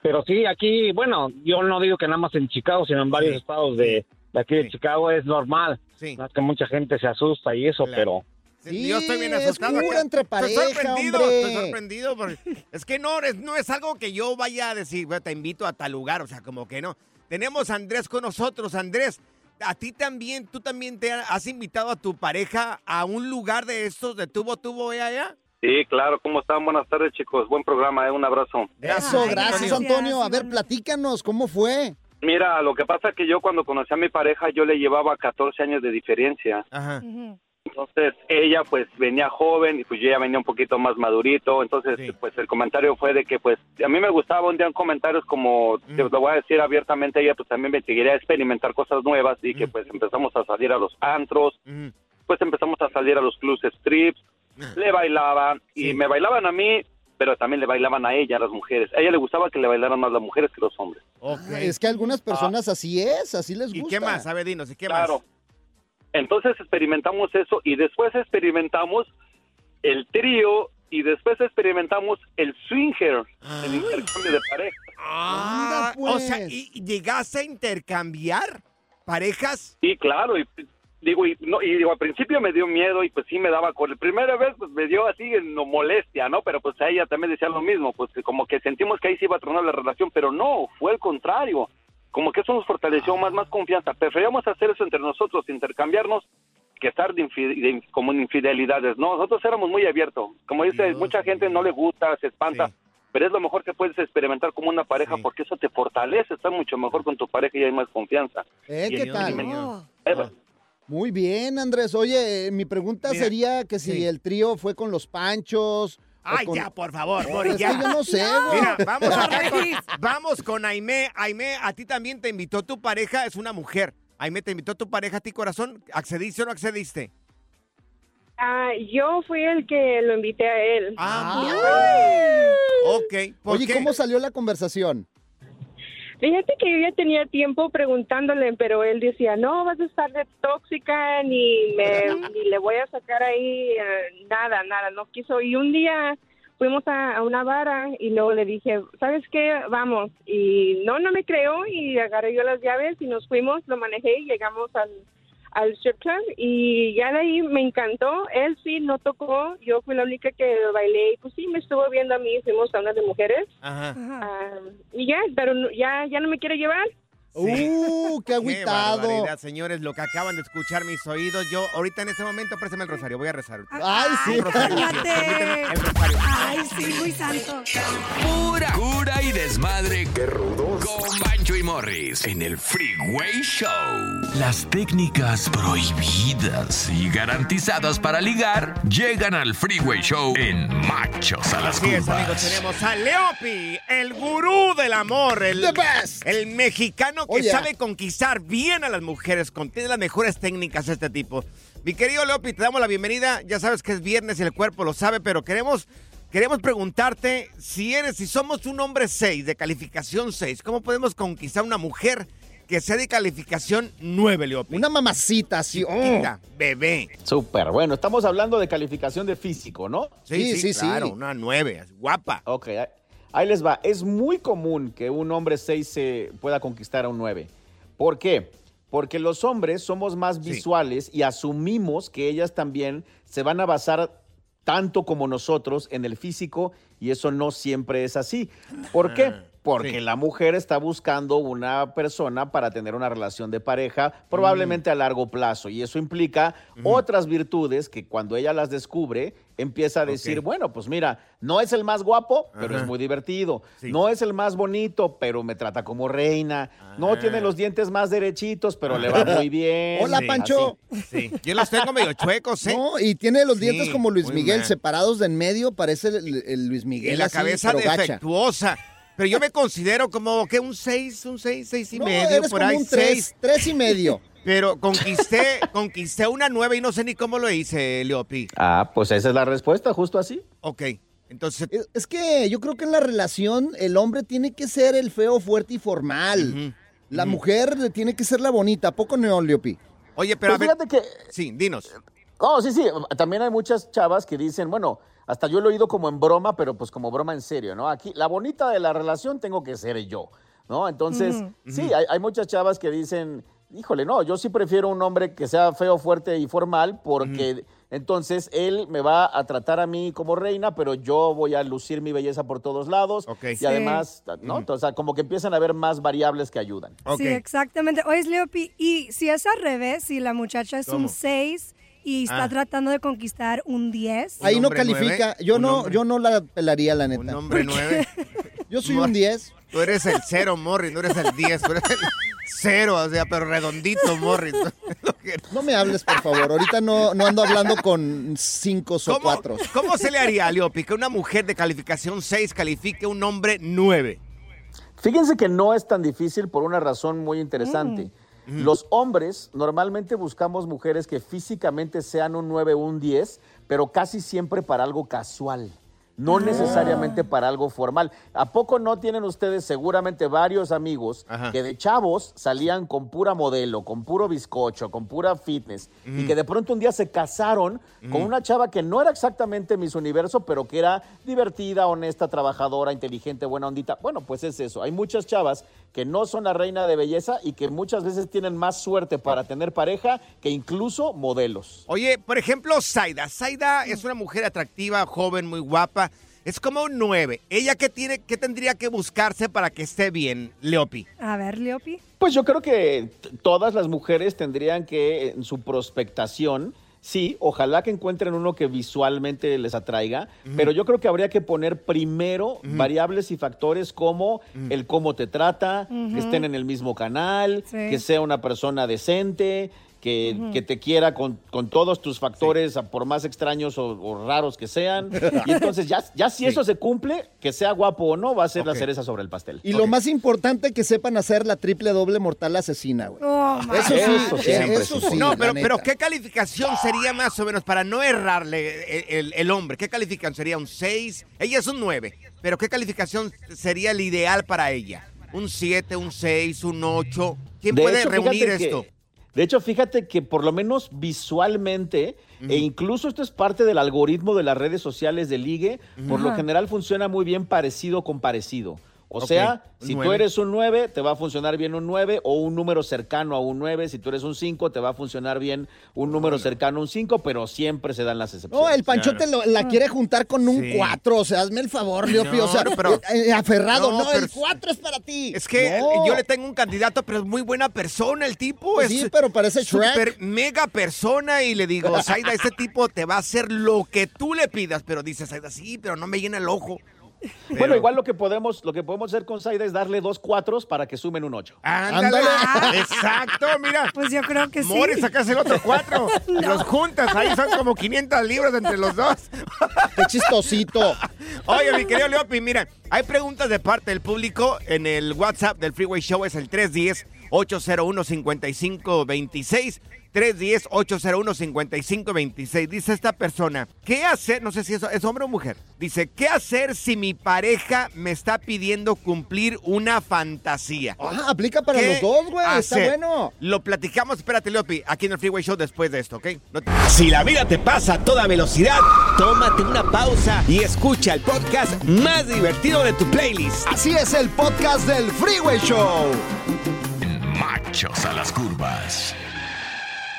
Pero sí, aquí, bueno, yo no digo que nada más en Chicago, sino en varios estados de, de aquí de Chicago es normal. Sí. Es que mucha gente se asusta y eso, pero... Sí, yo estoy bien es asustado. cura acá. entre Estoy pareja, sorprendido, hombre. estoy sorprendido. porque es que no es, no es algo que yo vaya a decir, "Bueno, te invito a tal lugar, o sea, como que no. Tenemos a Andrés con nosotros. Andrés, a ti también, tú también te has invitado a tu pareja a un lugar de estos de tubo, tubo, ea, ea. Sí, claro, ¿cómo están? Buenas tardes, chicos. Buen programa, ¿eh? un abrazo. Eso, gracias, Antonio. A ver, platícanos, ¿cómo fue? Mira, lo que pasa es que yo cuando conocí a mi pareja, yo le llevaba 14 años de diferencia. Ajá. Entonces, ella pues venía joven y pues yo ya venía un poquito más madurito. Entonces, pues el comentario fue de que pues a mí me gustaba un día en comentarios como, te lo voy a decir abiertamente, ella pues también me quería experimentar cosas nuevas y que pues empezamos a salir a los antros, pues empezamos a salir a los clubs strips, le bailaban y me bailaban a mí, pero también le bailaban a ella, a las mujeres. A ella le gustaba que le bailaran más las mujeres que los hombres. Es que algunas personas así es, así les gusta. ¿Y qué más? A ver, dinos, ¿y qué Claro. más? Entonces experimentamos eso y después experimentamos el trío y después experimentamos el swinger, el intercambio de pareja. Ah, O sea, pues. ¿y y llegaste a intercambiar parejas? Sí, claro, y digo, y, no, y digo, al principio me dio miedo y pues sí me daba con la primera vez pues me dio así no molestia, ¿no? Pero pues a ella también decía lo mismo, pues que como que sentimos que ahí se iba a tronar la relación, pero no, fue el contrario. Como que eso nos fortaleció más, más confianza. Preferíamos hacer eso entre nosotros, intercambiarnos, que estar de infi- de como en infidelidades, ¿no? Nosotros éramos muy abiertos. Como dice, mucha gente no le gusta, se espanta. Pero es lo mejor que puedes experimentar como una pareja porque eso te fortalece, estar mucho mejor con tu pareja y hay más confianza. ¿Eh? Y ¿Qué tal? Eh, Muy bien, Andrés. Oye, mi pregunta Mira, sería que si sí. el trío fue con los panchos. Ay, con- ya, por favor, Boris, ya. yo no sé, güey. Mira, vamos acá con, vamos con Aimé. Aimé, a ti también te invitó tu pareja, es una mujer. Aimé, ¿te invitó tu pareja a ti, corazón? ¿Accediste o no accediste? Ah, yo fui el que lo invité a él. Ok. ¿por Oye, qué? ¿cómo salió la conversación? Fíjate que yo ya tenía tiempo preguntándole, pero él decía, no, vas a estar de tóxica, ni, me, ni le voy a sacar ahí eh, nada, nada, no quiso. Y un día fuimos a, a una vara y luego le dije, ¿sabes qué? Vamos. Y no, no me creó y agarré yo las llaves y nos fuimos, lo manejé y llegamos al, al strip club y ya de ahí me encantó. Él sí no tocó, yo fui la única que bailé y pues sí me estuvo viendo a mí, fuimos a una de mujeres. Ajá. Ah, y ya, pero no- ya, ya no me quiere llevar. Uh, qué Qué agüitado. barbaridad, señores, lo que acaban de escuchar mis oídos. Yo, ahorita en este momento, préstame el rosario, voy a rezar. Ay, sí. Rosario, tío, sí, muy santo. Pura cura y desmadre. Qué rudos. Con Pancho y Morris en el Freeway Show. Las técnicas prohibidas y garantizadas para ligar llegan al Freeway Show en Machos a las Así es, amigos, tenemos a Leopi, el gurú del amor, el, el mexicano que Oh, yeah. sabe conquistar bien a las mujeres, con tiene las mejores técnicas este tipo. Mi querido Leopi, te damos la bienvenida. Ya sabes que es viernes y el cuerpo lo sabe, pero queremos, queremos preguntarte si eres, si somos un hombre 6, de calificación 6, ¿cómo podemos conquistar una mujer que sea de calificación 9, Leopi? Una mamacita así, oh. Bebé. Súper, bueno, estamos hablando de calificación de físico, ¿no? Sí, sí, claro, una 9, guapa. Ok, ahí- ahí les va. Es muy común que un hombre 6 se pueda conquistar a un 9. ¿Por qué? Porque los hombres somos más visuales y asumimos que ellas también se van a basar tanto como nosotros en el físico y eso no siempre es así. ¿Por qué? Porque la mujer está buscando una persona para tener una relación de pareja, probablemente a largo plazo, y eso implica otras virtudes que cuando ella las descubre, empieza a decir, bueno, pues mira, no es el más guapo, pero Ajá. es muy divertido. No es el más bonito, pero me trata como reina. No tiene los dientes más derechitos, pero le va muy bien. Hola, Sí, Pancho. Sí, yo los tengo medio chuecos, ¿eh? No, y tiene los Sí, dientes como Luis muy Miguel, mal. separados de en medio, parece el, el Luis Miguel. Y la así, cabeza pero gacha. defectuosa. Pero yo me considero como que un 6, un 6, 6 y No, medio, eres por como ahí un tres, 6. tres y medio. Pero conquisté, conquisté una nueva y no sé ni cómo lo hice, Leopi. Ah, pues esa es la respuesta, justo así. Ok, entonces... Es, es que yo creo que en la relación el hombre tiene que ser el feo, fuerte y formal. La mujer tiene que ser la bonita. ¿A poco no, Leopi? Oye, Pues fíjate que... Sí, dinos. Oh, sí, sí. También hay muchas chavas que dicen, bueno, hasta yo lo he oído como en broma, pero pues como broma en serio, ¿no? Aquí, la bonita de la relación tengo que ser yo, ¿no? Entonces, sí, hay, hay muchas chavas que dicen, híjole, no, yo sí prefiero un hombre que sea feo, fuerte y formal, porque entonces él me va a tratar a mí como reina, pero yo voy a lucir mi belleza por todos lados. Y Sí. además, ¿no? O sea, como que empiezan a haber más variables que ayudan. Sí, exactamente. Oye, Leopi, y si es al revés, si la muchacha es un ¿Cómo? 6 y está Ah. tratando de conquistar un 10. Ahí no califica. Yo no, yo no la pelaría, la neta. Un hombre nueve. Yo soy un 10. Tú eres el cero, Morris, no eres el 10, tú eres el cero, o sea, pero redondito, Morris. No me hables, por favor. Ahorita no, no ando hablando con cinco o cuatro. ¿Cómo se le haría, Leopi, que una mujer de calificación 6 califique a un hombre 9? Fíjense que no es tan difícil por una razón muy interesante. Los hombres normalmente buscamos mujeres que físicamente sean un 9 o un 10, pero casi siempre para algo casual. No necesariamente para algo formal. ¿A poco no tienen ustedes seguramente varios amigos que de chavos salían con pura modelo, con puro bizcocho, con pura fitness y que de pronto un día se casaron con una chava que no era exactamente Miss Universo, pero que era divertida, honesta, trabajadora, inteligente, buena ondita? Bueno, pues es eso. Hay muchas chavas que no son la reina de belleza y que muchas veces tienen más suerte para tener pareja que incluso modelos. Oye, por ejemplo, Zaida. Zaida es una mujer atractiva, joven, muy guapa. Es como un 9. ¿Ella qué, tiene, qué tendría que buscarse para que esté bien, Leopi? A ver, Leopi. Pues yo creo que todas las mujeres tendrían que, en su prospectación, sí, ojalá que encuentren uno que visualmente les atraiga, pero yo creo que habría que poner primero variables y factores como el cómo te trata, que estén en el mismo canal, Sí. que sea una persona decente. Que, te quiera con, con todos tus factores, por más extraños o, o raros que sean. Y entonces, ya, ya si Sí. eso se cumple, que sea guapo o no, va a ser la cereza sobre el pastel. Y lo más importante que sepan hacer la triple doble mortal asesina, güey. Oh, eso sí, Eso siempre, eso sí. sí. no, pero, pero ¿qué calificación sería más o menos para no errarle el, el- el hombre? ¿Qué calificación sería? ¿Un 6? Ella es un 9, pero ¿qué calificación sería el ideal para ella? ¿Un 7, un 6, un 8? ¿Quién De puede hecho, reunir esto? De hecho, fíjate que por lo menos visualmente, e incluso esto es parte del algoritmo de las redes sociales de ligue, por lo general funciona muy bien parecido con parecido. O sea, si tú eres un 9, te va a funcionar bien un 9 o un número cercano a un 9. Si tú eres un 5, te va a funcionar bien un número cercano a un 5, pero siempre se dan las excepciones. No, el Panchote lo- la quiere juntar con un Sí. 4. O sea, hazme el favor, Leopi. No, o sea, pero- eh, eh, aferrado. No, No, pero- el 4 es para ti. Es que No. yo le tengo un candidato, pero es muy buena persona el tipo. Pues es sí, pero parece Shrek. super mega persona y le digo, Zaida, este tipo te va a hacer lo que tú le pidas. Pero dice Zaida, sí, pero no me llena el ojo. Bueno, igual lo que podemos, lo que podemos hacer con Saida es darle dos cuatros para que sumen un ocho. Ándale. Exacto, mira. Pues yo creo que sí. More, sacas el otro cuatro. No. Los juntas, ahí son como 500 libras entre los dos. Qué chistosito. Oye, mi querido Leopi, mira, hay preguntas de parte del público en el WhatsApp del Freeway Show, es el 310-801-5526. 310-801-5526. Dice esta persona, ¿qué hacer? No sé si eso es hombre o mujer. Dice, ¿qué hacer si mi pareja me está pidiendo cumplir una fantasía? Ah, aplica para ¿Qué los dos, güey. Está bueno. Lo platicamos, espérate, Leopi, aquí en el Freeway Show después de esto, ¿ok? No te- Si la vida te pasa a toda velocidad, tómate una pausa y escucha el podcast más divertido de tu playlist. Así es el podcast del Freeway Show. Machos a las curvas.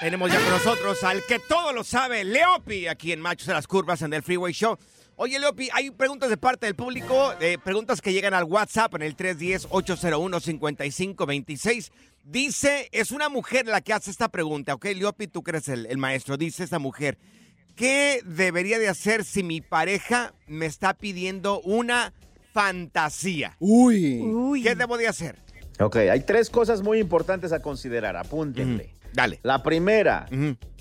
Tenemos ya con nosotros al que todo lo sabe, Leopi, aquí en Machos de las Curvas, en el Freeway Show. Oye, Leopi, hay preguntas de parte del público, eh, preguntas que llegan al WhatsApp en el 310-801-5526. Dice, es una mujer la que hace esta pregunta, ¿ok? Leopi, tú que eres el, el maestro. Dice esta mujer, ¿qué debería de hacer si mi pareja me está pidiendo una fantasía? Uy. ¿Qué debo de hacer? Ok, hay tres cosas muy importantes a considerar, apúntenle. Dale. La primera,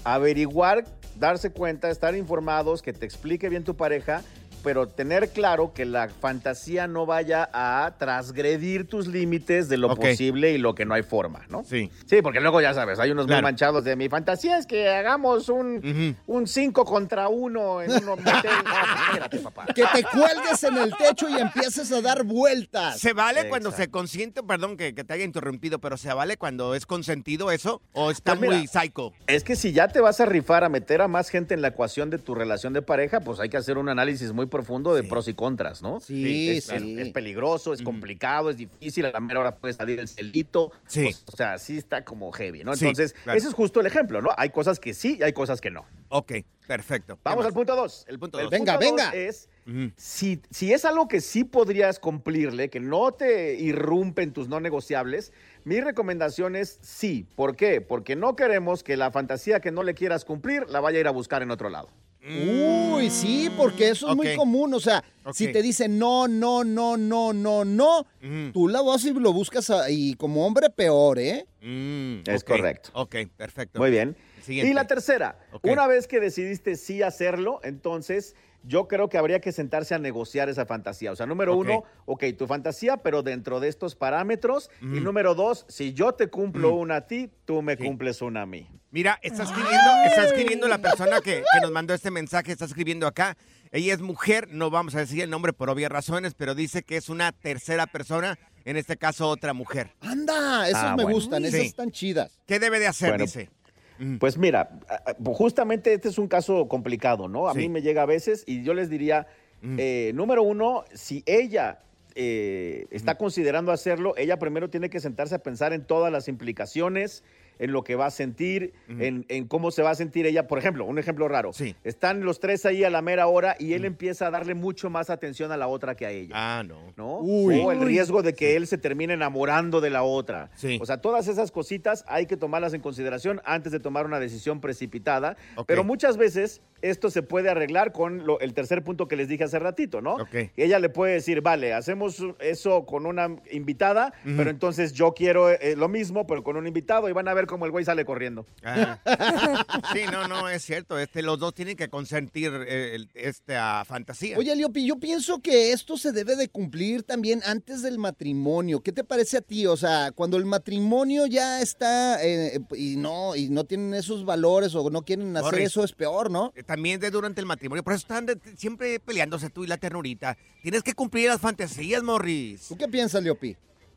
averiguar, darse cuenta, estar informados, que te explique bien tu pareja, pero tener claro que la fantasía no vaya a transgredir tus límites de lo posible y lo que no hay forma, ¿no? Sí. Sí, porque luego ya sabes, hay unos muy manchados de mi fantasía es que hagamos un 5 contra uno en un motel. Espérate, papá. Que te cuelgues en el techo y empieces a dar vueltas. ¿Se vale cuando se consiente? Perdón que, que te haya interrumpido, pero ¿se vale cuando es consentido eso? ¿O está Pues mira, muy psycho? Es que si ya te vas a rifar a meter a más gente en la ecuación de tu relación de pareja, pues hay que hacer un análisis muy profundo de pros y contras, ¿no? Sí, es, sí. es- es peligroso, es complicado, es difícil, a la mera hora puede salir el celito. Sí. Pues, o sea, sí está como heavy, ¿no? Sí, Entonces, claro. ese es justo el ejemplo, ¿no? Hay cosas que sí y hay cosas que no. Ok, perfecto. Vamos al punto dos. El punto el dos. Venga, punto venga. dos es si, si es algo que sí podrías cumplirle, que no te irrumpe en tus no negociables, mi recomendación es sí. ¿Por qué? Porque no queremos que la fantasía que no le quieras cumplir la vaya a ir a buscar en otro lado. Uy, sí, porque eso es muy común. O sea, si te dicen no, no, no, no, no, no, tú la vas y lo buscas a- y como hombre peor, ¿eh? Es ok, correcto. Ok, perfecto. Muy bien. Siguiente. Y la tercera, una vez que decidiste sí hacerlo, entonces yo creo que habría que sentarse a negociar esa fantasía. O sea, número uno, ok, tu fantasía, pero dentro de estos parámetros. Y Ujú. número dos, si yo te cumplo Mm. una a ti, tú me cumples una a mí. Mira, está escribiendo, está escribiendo la persona que, que nos mandó este mensaje, está escribiendo acá. Ella es mujer, no vamos a decir el nombre por obvias razones, pero dice que es una tercera persona, en este caso otra mujer. Anda, esos Ah, me bueno. gustan, Sí. esas están chidas. ¿Qué debe de hacer? Bueno, dice. Pues mira, justamente este es un caso complicado, ¿no? A Sí. Mm. mí me llega a veces y yo les diría, eh, número uno, si ella eh, Mm. está considerando hacerlo, ella primero tiene que sentarse a pensar en todas las implicaciones, en lo que va a sentir, en, en cómo se va a sentir ella. Por ejemplo, un ejemplo raro. Están los tres ahí a la mera hora y él empieza a darle mucho más atención a la otra que a ella. Ah, no. ¿no? Uy. O el riesgo de que él se termine enamorando de la otra. Sí. O sea, todas esas cositas hay que tomarlas en consideración antes de tomar una decisión precipitada. Pero muchas veces esto se puede arreglar con lo- el tercer punto que les dije hace ratito, ¿no? Ok. Ella le puede decir, vale, hacemos eso con una invitada, pero entonces yo quiero eh, lo mismo, pero con un invitado y van a ver cómo el güey sale corriendo. Ah. Sí, no, no, es cierto. Este, los dos tienen que consentir eh, esta fantasía. Oye, Leopi, yo pienso que esto se debe de cumplir también antes del matrimonio. ¿Qué te parece a ti? O sea, cuando el matrimonio ya está eh, y no y no tienen esos valores o no quieren hacer Morris. eso, es peor, ¿no? Eh, También de durante el matrimonio. Por eso están de- siempre peleándose tú y la ternurita. Tienes que cumplir las fantasías, Morris. ¿Tú qué piensas, Leopi?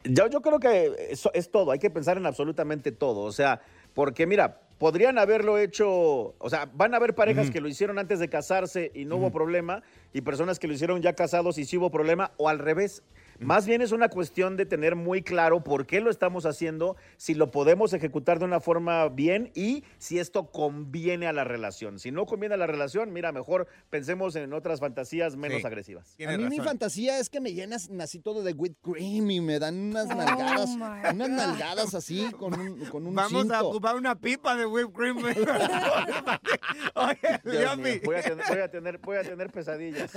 Yo, yo creo que eso es todo, hay que pensar en absolutamente todo. O sea, porque mira, podrían haberlo hecho, o sea, van a haber parejas que lo hicieron antes de casarse y no hubo problema, y personas que lo hicieron ya casados y sí hubo problema, o al revés. Más bien es una cuestión de tener muy claro por qué lo estamos haciendo, si lo podemos ejecutar de una forma bien y si esto conviene a la relación. Si no conviene a la relación, mira, mejor pensemos en otras fantasías menos Sí. agresivas. A mí mi fantasía es que me llenas así todo de whipped cream y me dan unas Oh, nalgadas, unas nalgadas así con un, con un Vamos a ocupar una pipa de whipped cream. Oye, Leopi. voy, a tener, voy a tener- voy a tener pesadillas.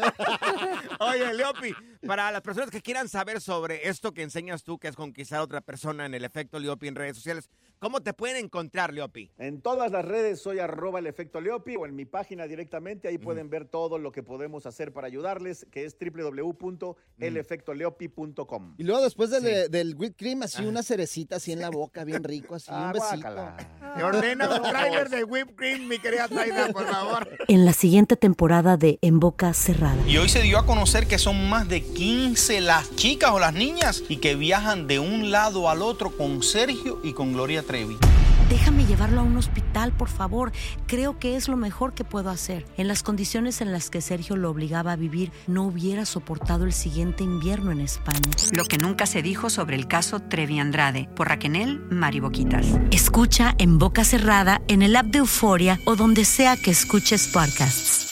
Oye, Leopi, para las personas que quieran saber sobre esto que enseñas tú, que es conquistar a otra persona en el efecto Leopi en redes sociales, ¿cómo te pueden encontrar, Leopi? En todas las redes soy arroba el efecto Leopi o en mi página directamente. Ahí pueden ver todo lo que podemos hacer para ayudarles, que es www.elefectoleopi.com. Y luego después del, del whipped cream, así una cerecita así en la boca, bien rico, así Ah, un besito. guácala. Te ordena un trailer de whipped cream, mi querida Zaida, por favor. En la siguiente temporada de En Boca Cerrada. Y hoy se dio a conocer que son más de 15 las chicas o las niñas y que viajan de un lado al otro con Sergio y con Gloria Trevi. Déjame llevarlo a un hospital, por favor. Creo que es lo mejor que puedo hacer. En las condiciones en las que Sergio lo obligaba a vivir, no hubiera soportado el siguiente invierno en España. Lo que nunca se dijo sobre el caso Trevi Andrade por Raquel Mariboquitas. Escucha en boca cerrada, en el app de Euforia o donde sea que escuches podcasts.